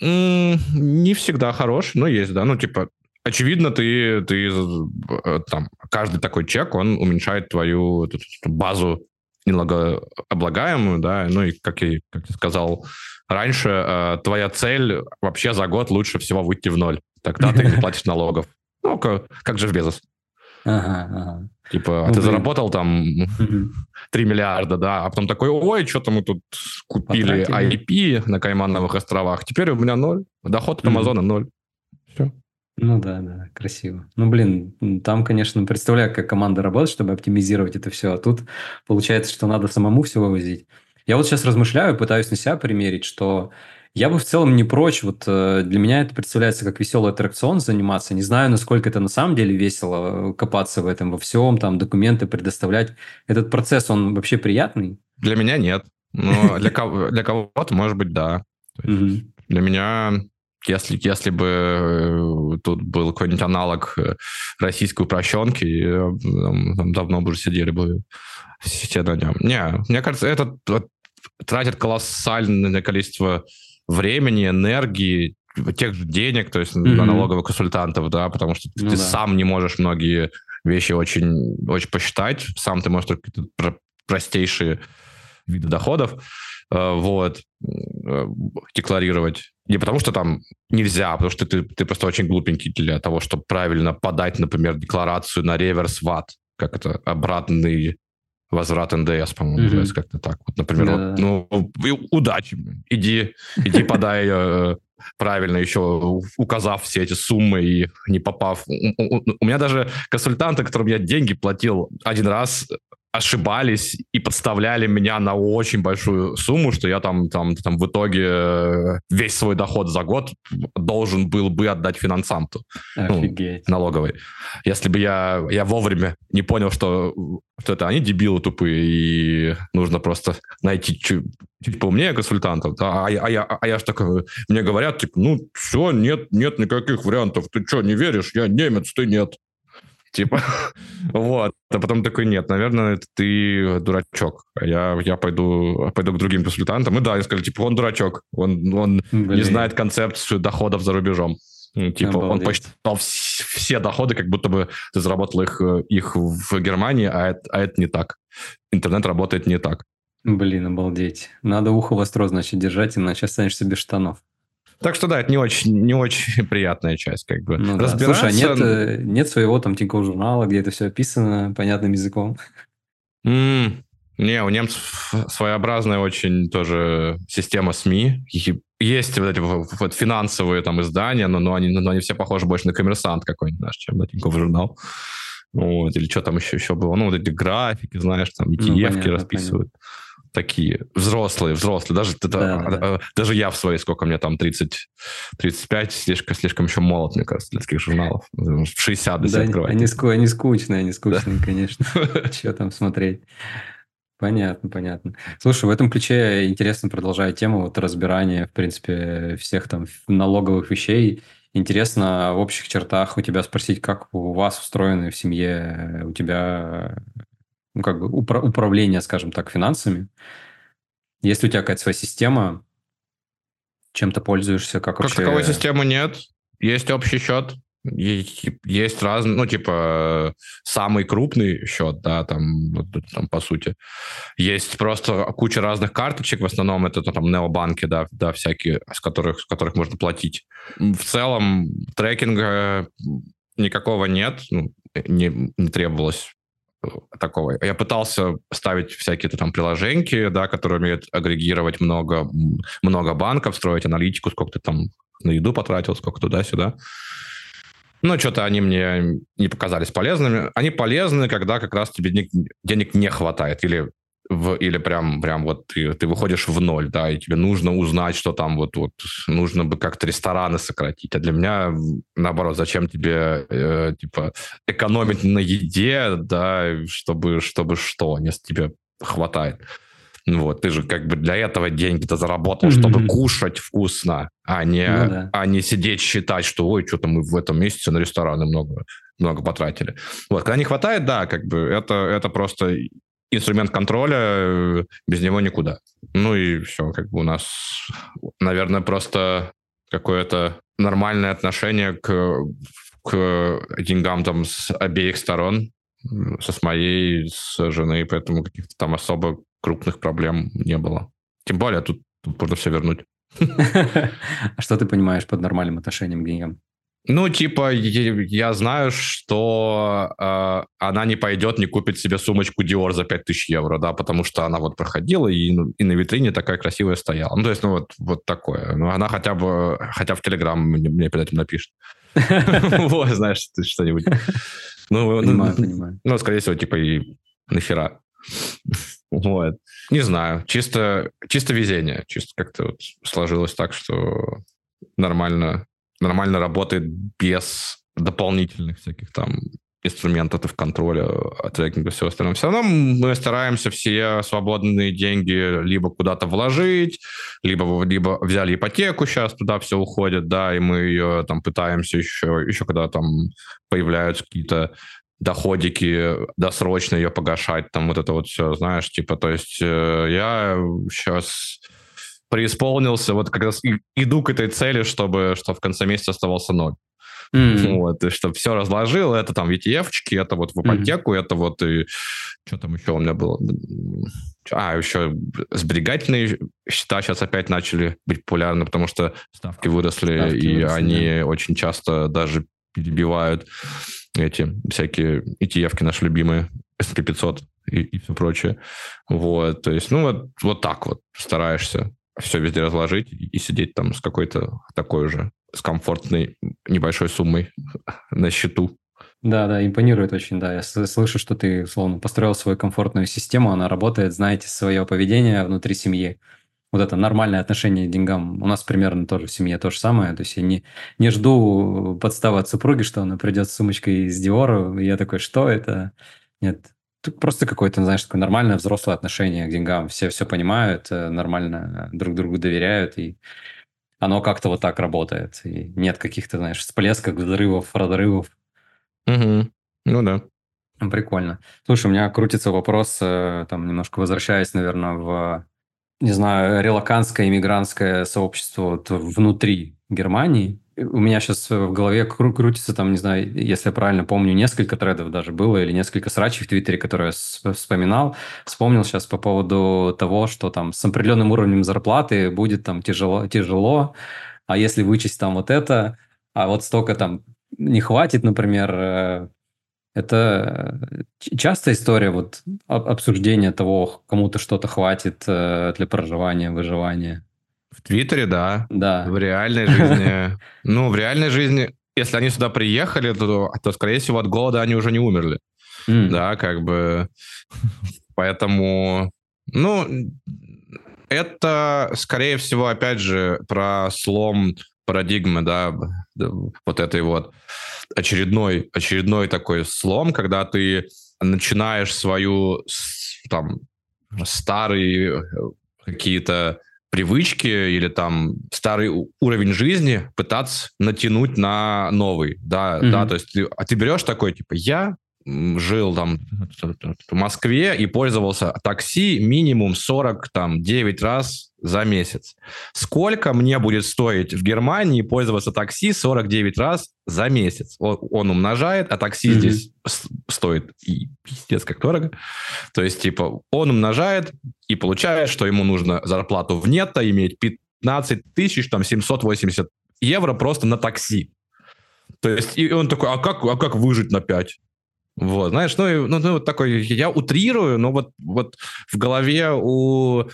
Mm, не всегда хорош, но есть, да. Ну, типа, очевидно, ты, ты э, там, каждый такой чек, он уменьшает твою эту, базу налогооблагаемую, да, ну и, как я, как я сказал раньше, э, твоя цель вообще за год лучше всего выйти в ноль. Тогда ты не платишь налогов. Ну, как, как Джефф Безос. Ага, ага. Типа, а ну, ты заработал там угу. 3 миллиарда, да, а потом такой, ой, что-то мы тут купили Потратили. IP на Каймановых островах, теперь у меня ноль, доход от Амазона ноль. Все. Ну да, да, красиво. Ну, блин, там, конечно, представляю, как команда работает, чтобы оптимизировать это все, а тут получается, что надо самому все вывозить. Я вот сейчас размышляю, пытаюсь на себя примерить, что я бы в целом не прочь. Вот э, для меня это представляется как веселый аттракцион заниматься. Не знаю, насколько это на самом деле весело э, копаться в этом во всем, там документы предоставлять. Этот процесс, он вообще приятный? Для меня нет. Но для, кого, для кого-то, может быть, да. Для меня если, если бы э, тут был какой-нибудь аналог российской упрощенки, там, там давно бы уже сидели бы все на нем. Не, мне кажется, это тратит колоссальное количество времени, энергии, тех же денег, то есть mm-hmm. на налоговых консультантов, да, потому что ну, ты да. сам не можешь многие вещи очень, очень посчитать, сам ты можешь только простейшие виды доходов, э, вот, э, декларировать. Не потому что там нельзя, а потому что ты, ты просто очень глупенький для того, чтобы правильно подать, например, декларацию на реверс ват, как это, обратный возврат НДС, по-моему, mm-hmm. называется как-то так. Вот, например, yeah. вот, ну, удачи, иди, иди подай э, правильно еще указав все эти суммы и не попав. У, у меня даже консультанты, которым я деньги платил один раз, ошибались и подставляли меня на очень большую сумму, что я там, там, там в итоге э, весь свой доход за год должен был бы отдать финансанту. Ну, налоговой. Если бы я, я вовремя не понял, что, что это они дебилы тупые, и нужно просто найти чуть, чуть поумнее консультантов. Да? А, а, я, а я ж такой, мне говорят, типа, ну, все, нет, нет никаких вариантов. Ты что, не веришь? Я немец, ты нет типа, вот. А потом такой, нет, наверное, ты дурачок. Я, я пойду, пойду к другим консультантам. И да, я сказали, типа, он дурачок, он, он не знает концепцию доходов за рубежом. Ну, типа, Обалдеть. он посчитал все доходы, как будто бы ты заработал их, их в Германии, а это, а это не так. Интернет работает не так. Блин, обалдеть. Надо ухо востро, значит, держать, иначе останешься без штанов. Так что да, это не очень, не очень приятная часть, как бы. Ну, да. Слушай, а нет, э, нет своего там Тинькофф журнала, где это все описано понятным языком? Mm, не, у немцев своеобразная очень тоже система СМИ. Есть вот эти вот финансовые там издания, но, но, они, но они все похожи больше на коммерсант какой-нибудь наш, чем на Тинькофф журнал. Вот, или что там еще, еще было. Ну, вот эти графики, знаешь, там ETF ну, понятно, расписывают. Понятно такие взрослые, взрослые. Даже, да, да, да. А, даже я в своей, сколько мне там, 30, 35, слишком, слишком еще молод, мне кажется, для таких журналов. В 60 до да, открывать. Они, они скучные, они скучные, да. конечно. Что там смотреть? Понятно, понятно. Слушай, в этом ключе интересно, продолжая тему вот разбирания, в принципе, всех там налоговых вещей. Интересно в общих чертах у тебя спросить, как у вас устроены в семье, у тебя ну, как бы упра- управление, скажем так, финансами. Если у тебя какая-то своя система, чем то пользуешься, как, как вообще... Как таковой системы нет. Есть общий счет, есть разные, ну, типа, самый крупный счет, да, там, там, по сути. Есть просто куча разных карточек, в основном это там необанки, да, да, всякие, с которых, с которых можно платить. В целом трекинга никакого нет, ну, не, не требовалось такого. Я пытался ставить всякие-то там приложеньки, да, которые умеют агрегировать много, много банков, строить аналитику, сколько ты там на еду потратил, сколько туда-сюда. Но что-то они мне не показались полезными. Они полезны, когда как раз тебе денег не хватает или в, или прям, прям вот ты, ты выходишь в ноль, да, и тебе нужно узнать, что там вот, вот нужно бы как-то рестораны сократить. А для меня, наоборот, зачем тебе, э, типа, экономить на еде, да, чтобы, чтобы что, если тебе хватает. Вот, ты же как бы для этого деньги-то заработал, mm-hmm. чтобы кушать вкусно, а не, ну, да. а не сидеть считать, что, ой, что-то мы в этом месяце на рестораны много, много потратили. Вот, когда не хватает, да, как бы это, это просто инструмент контроля, э, без него никуда. Ну и все, как бы у нас, наверное, просто какое-то нормальное отношение к, к деньгам там с обеих сторон, со с моей, с женой, поэтому каких-то там особо крупных проблем не было. Тем более тут, тут можно все вернуть. А что ты понимаешь под нормальным отношением к деньгам? Ну, типа, я знаю, что э, она не пойдет, не купит себе сумочку Dior за 5000 евро, да, потому что она вот проходила и, ну, и на витрине такая красивая стояла. Ну, то есть, ну, вот, вот такое. Ну, она хотя бы, хотя в Телеграм мне, мне перед этим напишет. Вот, знаешь, что-нибудь. Ну, понимаю, понимаю. Ну, скорее всего, типа, и нахера. Вот. Не знаю. Чисто, чисто везение. Чисто как-то вот сложилось так, что нормально нормально работает без дополнительных всяких там инструментов в контроле, трекинга, все остальное. Все равно мы стараемся все свободные деньги либо куда-то вложить, либо, либо взяли ипотеку, сейчас туда все уходит, да, и мы ее там пытаемся еще, еще когда там появляются какие-то доходики, досрочно ее погашать, там вот это вот все, знаешь, типа, то есть э, я сейчас преисполнился, вот как раз иду к этой цели, чтобы, чтобы в конце месяца оставался ноль. Mm-hmm. Вот, и чтобы все разложил, это там ETF-чики, это вот в ипотеку, mm-hmm. это вот и... Что там еще у меня было? А, еще сберегательные счета сейчас опять начали быть популярны, потому что ставки выросли, ставки и выросли, они да. очень часто даже перебивают эти всякие ETF-ки наши любимые, S&P 500 и, и все прочее. Вот, то есть, ну, вот, вот так вот стараешься все везде разложить и сидеть там с какой-то такой же, с комфортной небольшой суммой на счету. Да, да, импонирует очень, да. Я слышу, что ты, условно, построил свою комфортную систему, она работает, знаете, свое поведение внутри семьи. Вот это нормальное отношение к деньгам. У нас примерно тоже в семье то же самое. То есть я не, не жду подставы от супруги, что она придет с сумочкой из Диора, и я такой, что это? Нет, просто какое-то, знаешь, такое нормальное взрослое отношение к деньгам. Все все понимают, э, нормально друг другу доверяют, и оно как-то вот так работает. И нет каких-то, знаешь, всплесков, взрывов, разрывов. Угу. Ну да. Прикольно. Слушай, у меня крутится вопрос, э, там, немножко возвращаясь, наверное, в, не знаю, релаканское, иммигрантское сообщество вот внутри Германии у меня сейчас в голове кру- крутится там, не знаю, если я правильно помню, несколько тредов даже было, или несколько срачей в Твиттере, которые я вспоминал. Вспомнил сейчас по поводу того, что там с определенным уровнем зарплаты будет там тяжело, тяжело, а если вычесть там вот это, а вот столько там не хватит, например, э, это частая история вот обсуждения того, кому-то что-то хватит э, для проживания, выживания. В Твиттере, да. Да. В реальной жизни. Ну, в реальной жизни, если они сюда приехали, то, то скорее всего, от голода они уже не умерли. Да, как бы. Поэтому, ну, это, скорее всего, опять же, про слом парадигмы, да, вот этой вот очередной, очередной такой слом, когда ты начинаешь свою там старые какие-то привычки или там старый уровень жизни пытаться натянуть на новый, да, mm-hmm. да, то есть ты, а ты берешь такой, типа, я жил там в Москве и пользовался такси минимум 40, там, 9 раз за месяц. Сколько мне будет стоить в Германии пользоваться такси 49 раз за месяц? Он, он умножает, а такси mm-hmm. здесь стоит и пиздец как дорого. То есть, типа, он умножает и получает, что ему нужно зарплату в нетто иметь 15 тысяч, там, 780 евро просто на такси. То есть, и он такой, а как, а как выжить на 5? Вот, знаешь, ну, ну, ну вот такой, я утрирую, но вот, вот в голове у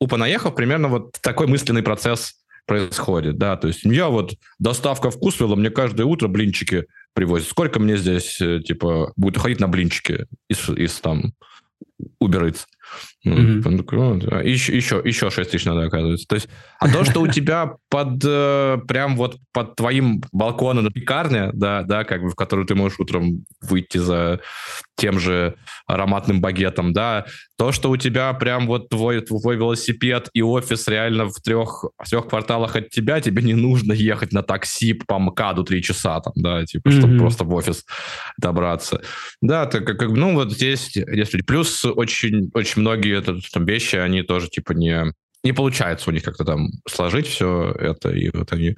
у понаехав примерно вот такой мысленный процесс происходит, да, то есть я вот доставка вкусвилла, мне каждое утро блинчики привозят. Сколько мне здесь, э, типа, будет ходить на блинчики из, из там Uber? Mm-hmm. Еще, еще, еще 6 тысяч надо, оказывается. То есть, а то, что у тебя под, э, прям вот под твоим балконом на пекарне, да, да, как бы, в которую ты можешь утром выйти за тем же ароматным багетом, да, то, что у тебя прям вот твой, твой велосипед и офис реально в трех, в трех кварталах от тебя, тебе не нужно ехать на такси по МКАДу три часа там, да, типа, mm-hmm. чтобы просто в офис добраться. Да, так как, ну, вот здесь, здесь плюс очень, очень многие это, там, вещи, они тоже, типа, не, не получается у них как-то там сложить все это. И вот они...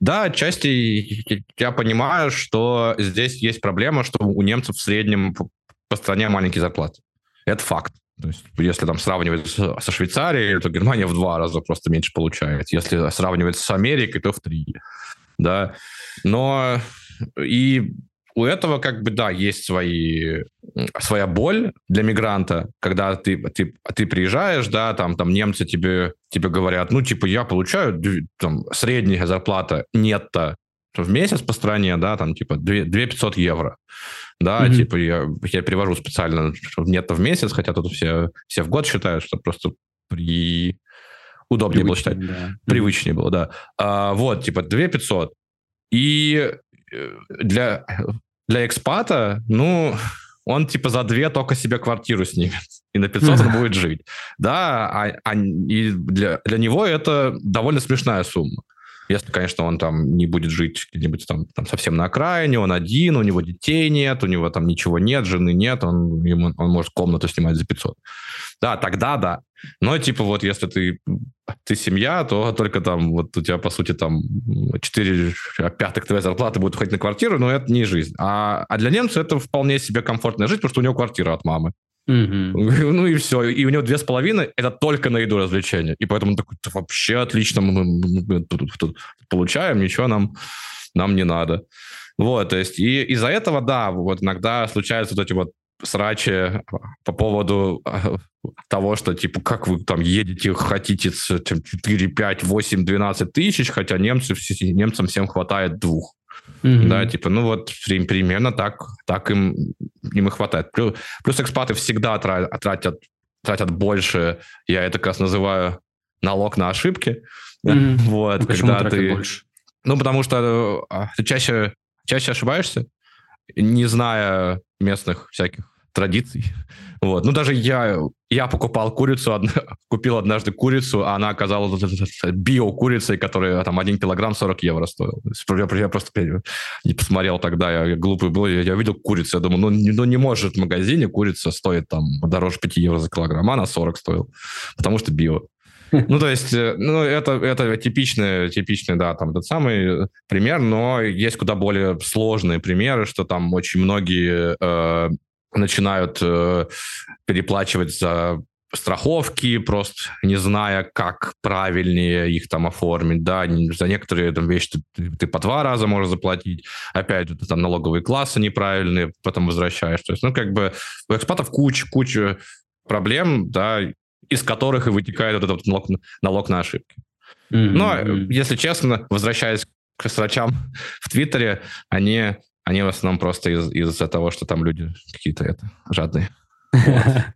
Да, отчасти я понимаю, что здесь есть проблема, что у немцев в среднем по стране маленькие зарплаты. Это факт. То есть, если там сравнивать со Швейцарией, то Германия в два раза просто меньше получает. Если сравнивать с Америкой, то в три. Да. Но и у этого как бы, да, есть свои, своя боль для мигранта, когда ты, ты, ты приезжаешь, да, там, там немцы тебе, тебе говорят, ну, типа, я получаю там, средняя зарплата нетто в месяц по стране, да, там, типа, 2, 2 500 евро. Да, mm-hmm. типа, я, я перевожу специально нетто в месяц, хотя тут все, все в год считают, что просто при... удобнее Привычнее, было считать. Да. Привычнее mm-hmm. было, да. А, вот, типа, 2 500. И для для экспата, ну, он типа за две только себе квартиру снимет, и на 500 он будет жить. Да, а, а, и для, для него это довольно смешная сумма. Если, конечно, он там не будет жить где-нибудь там, там совсем на окраине, он один, у него детей нет, у него там ничего нет, жены нет, он, ему, он может комнату снимать за 500. Да, тогда да. Но, типа, вот если ты, ты семья, то только там, вот у тебя, по сути, там 4 пятых твоей зарплаты будет уходить на квартиру, но это не жизнь. А, а для немца это вполне себе комфортная жизнь, потому что у него квартира от мамы. Mm-hmm. Ну и все. И у него две с половиной это только на еду развлечения. И поэтому он такой, вообще отлично, мы, мы, мы тут, тут получаем, ничего нам, нам не надо. Вот, то есть, и из-за этого, да, вот иногда случаются вот эти вот срачи по поводу а, того, что, типа, как вы там едете, хотите 4, 5, 8, 12 тысяч, хотя немцы, немцам всем хватает двух. Mm-hmm. Да, типа, ну вот примерно так, так им, им и хватает. Плюс, плюс экспаты всегда тратят, тратят больше, я это как раз называю налог на ошибки. Mm-hmm. Вот, ну, когда ты... Больше? Ну, потому что а, ты чаще, чаще ошибаешься, не зная местных всяких традиций. Вот. Ну, даже я, я покупал курицу, од... купил однажды курицу, а она оказалась био-курицей, которая там 1 килограмм 40 евро стоил. Я, просто не посмотрел тогда, я, глупый был, я, я видел курицу, я думаю, ну, не, ну не может в магазине курица стоит там дороже 5 евро за килограмм, а она 40 стоил, потому что био. Ну, то есть, э, ну, это, это типичный, типичный, да, там, тот самый пример, но есть куда более сложные примеры, что там очень многие э, начинают э, переплачивать за страховки, просто не зная, как правильнее их там оформить, да, за некоторые там вещи ты, ты по два раза можешь заплатить, опять же, там налоговые классы неправильные, потом возвращаешь, то есть, ну, как бы у экспатов куча, куча проблем, да, из которых и вытекает вот этот налог, налог на ошибки. Mm-hmm. Но, если честно, возвращаясь к срачам в Твиттере, они они в основном просто из- из-за того, что там люди какие-то это жадные.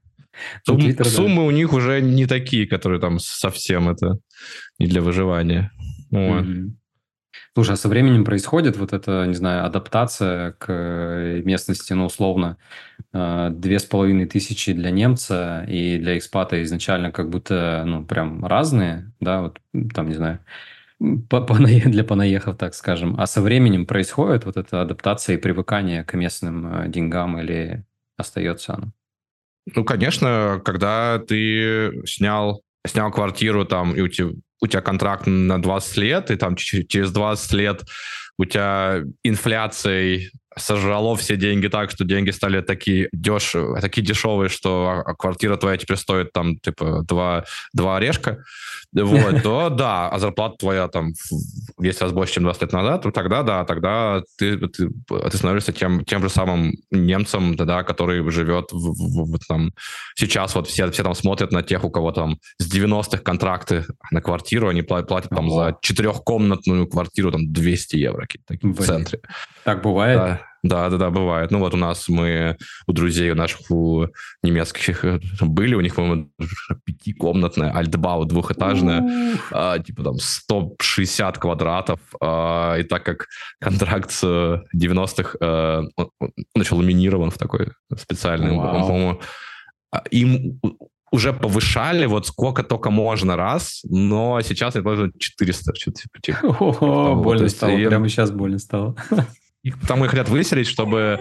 Суммы у них уже не такие, которые там совсем это не для выживания. Слушай, а со временем происходит вот эта, не знаю, адаптация к э, местности, ну, условно, э, две с половиной тысячи для немца и для экспата изначально как будто, ну, прям разные, да, вот там, не знаю, для понаехав, так скажем. А со временем происходит вот эта адаптация и привыкание к местным э, деньгам или остается оно? Ну, конечно, когда ты снял, снял квартиру там, и у тебя, у тебя контракт на 20 лет, и там через 20 лет у тебя инфляцией сожрало все деньги так, что деньги стали такие дешевые, такие дешевые, что а, квартира твоя теперь стоит там типа два, два орешка, вот, то да, а зарплата твоя там в 10 раз больше, чем 20 лет назад, то тогда да, тогда ты, ты, ты становишься тем, тем же самым немцем, да, который живет в, в, в, там, сейчас вот все, все там смотрят на тех, у кого там с 90-х контракты на квартиру, они платят там за четырехкомнатную квартиру там 200 евро в центре. Так бывает? Да. Да, да, да, бывает. Ну вот у нас мы у друзей у наших у немецких э, были, у них, по-моему, пятикомнатная альтбау двухэтажная, а, типа там 160 квадратов. А, и так как контракт с 90-х а, он, он начал ламинирован в такой специальный, он, по-моему, а, им уже повышали вот сколько только можно раз, но сейчас это 400. Что-то, типа, типа, О, больно стало, прямо сейчас больно стало. Их там и хотят выселить, чтобы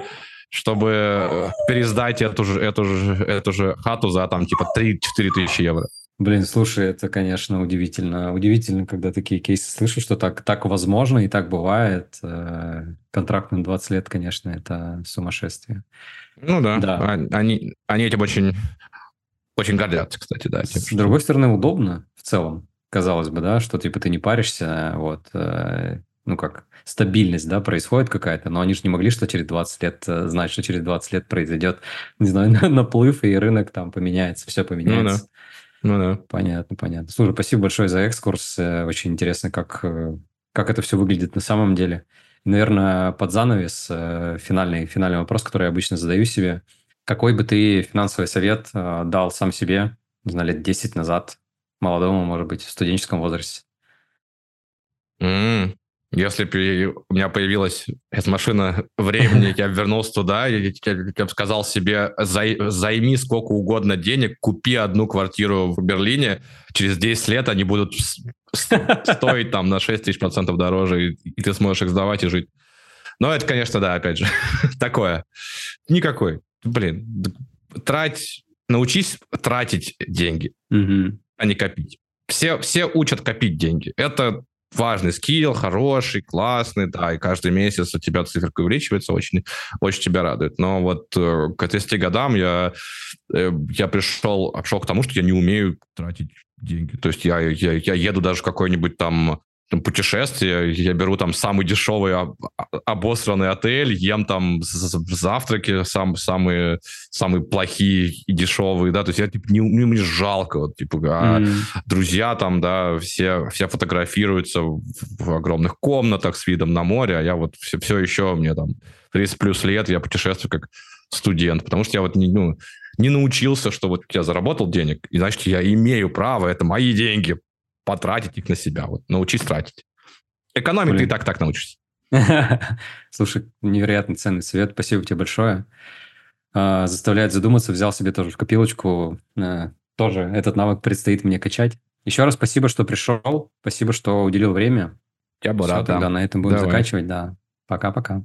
чтобы э, пересдать эту же, эту же, эту же хату за там типа 3-4 тысячи евро. Блин, слушай, это, конечно, удивительно. Удивительно, когда такие кейсы слышу, что так, так возможно и так бывает. Э, контракт на 20 лет, конечно, это сумасшествие. Ну да, да. А, они, они этим очень, очень гордятся, кстати, да. Тем, С что... другой стороны, удобно в целом, казалось бы, да, что типа ты не паришься, вот, э, ну как, стабильность, да, происходит какая-то, но они же не могли, что через 20 лет э, знать, что через 20 лет произойдет, не знаю, наплыв, и рынок там поменяется, все поменяется. Ну да. Ну да. Понятно, понятно. Слушай, спасибо большое за экскурс. Э, очень интересно, как, э, как это все выглядит на самом деле. наверное, под занавес финальный, финальный вопрос, который я обычно задаю себе. Какой бы ты финансовый совет дал сам себе, не знаю, лет 10 назад, молодому, может быть, в студенческом возрасте? Mm. Если бы у меня появилась эта машина времени, я вернулся туда, я, я, я бы сказал себе, зай, займи сколько угодно денег, купи одну квартиру в Берлине, через 10 лет они будут стоить там на 6 тысяч процентов дороже, и, и ты сможешь их сдавать и жить. Но это, конечно, да, опять же, такое. Никакой. Блин, трать, научись тратить деньги, а не копить. Все, все учат копить деньги. Это важный скилл, хороший, классный, да, и каждый месяц у тебя циферка увеличивается, очень, очень тебя радует. Но вот э, к 30 годам я, э, я пришел, пришел к тому, что я не умею тратить деньги. То есть я, я, я еду даже в какой-нибудь там там, путешествие, я беру там самый дешевый об- обосранный отель, ем там завтраки сам, самые, самые плохие и дешевые, да, то есть я типа, не, мне мне жалко, вот, типа, а Мгм. друзья там, да, все, все фотографируются в, в огромных комнатах с видом на море, а я вот все, все еще, мне там 30 плюс лет, я путешествую как студент, потому что я вот не, ну, не научился, что вот я заработал денег, и значит, я имею право, это мои деньги, потратить их на себя, вот, научись тратить. Экономить ты и Блин. так так научишься. Слушай, невероятно ценный совет. Спасибо тебе большое. А, Заставляет задуматься. Взял себе тоже в копилочку. Э, Тоже этот навык предстоит мне качать. Еще раз спасибо, что пришел. Спасибо, что уделил время. Я бы Все, рад, да. тогда на этом будем Давай. заканчивать. Да. Пока-пока.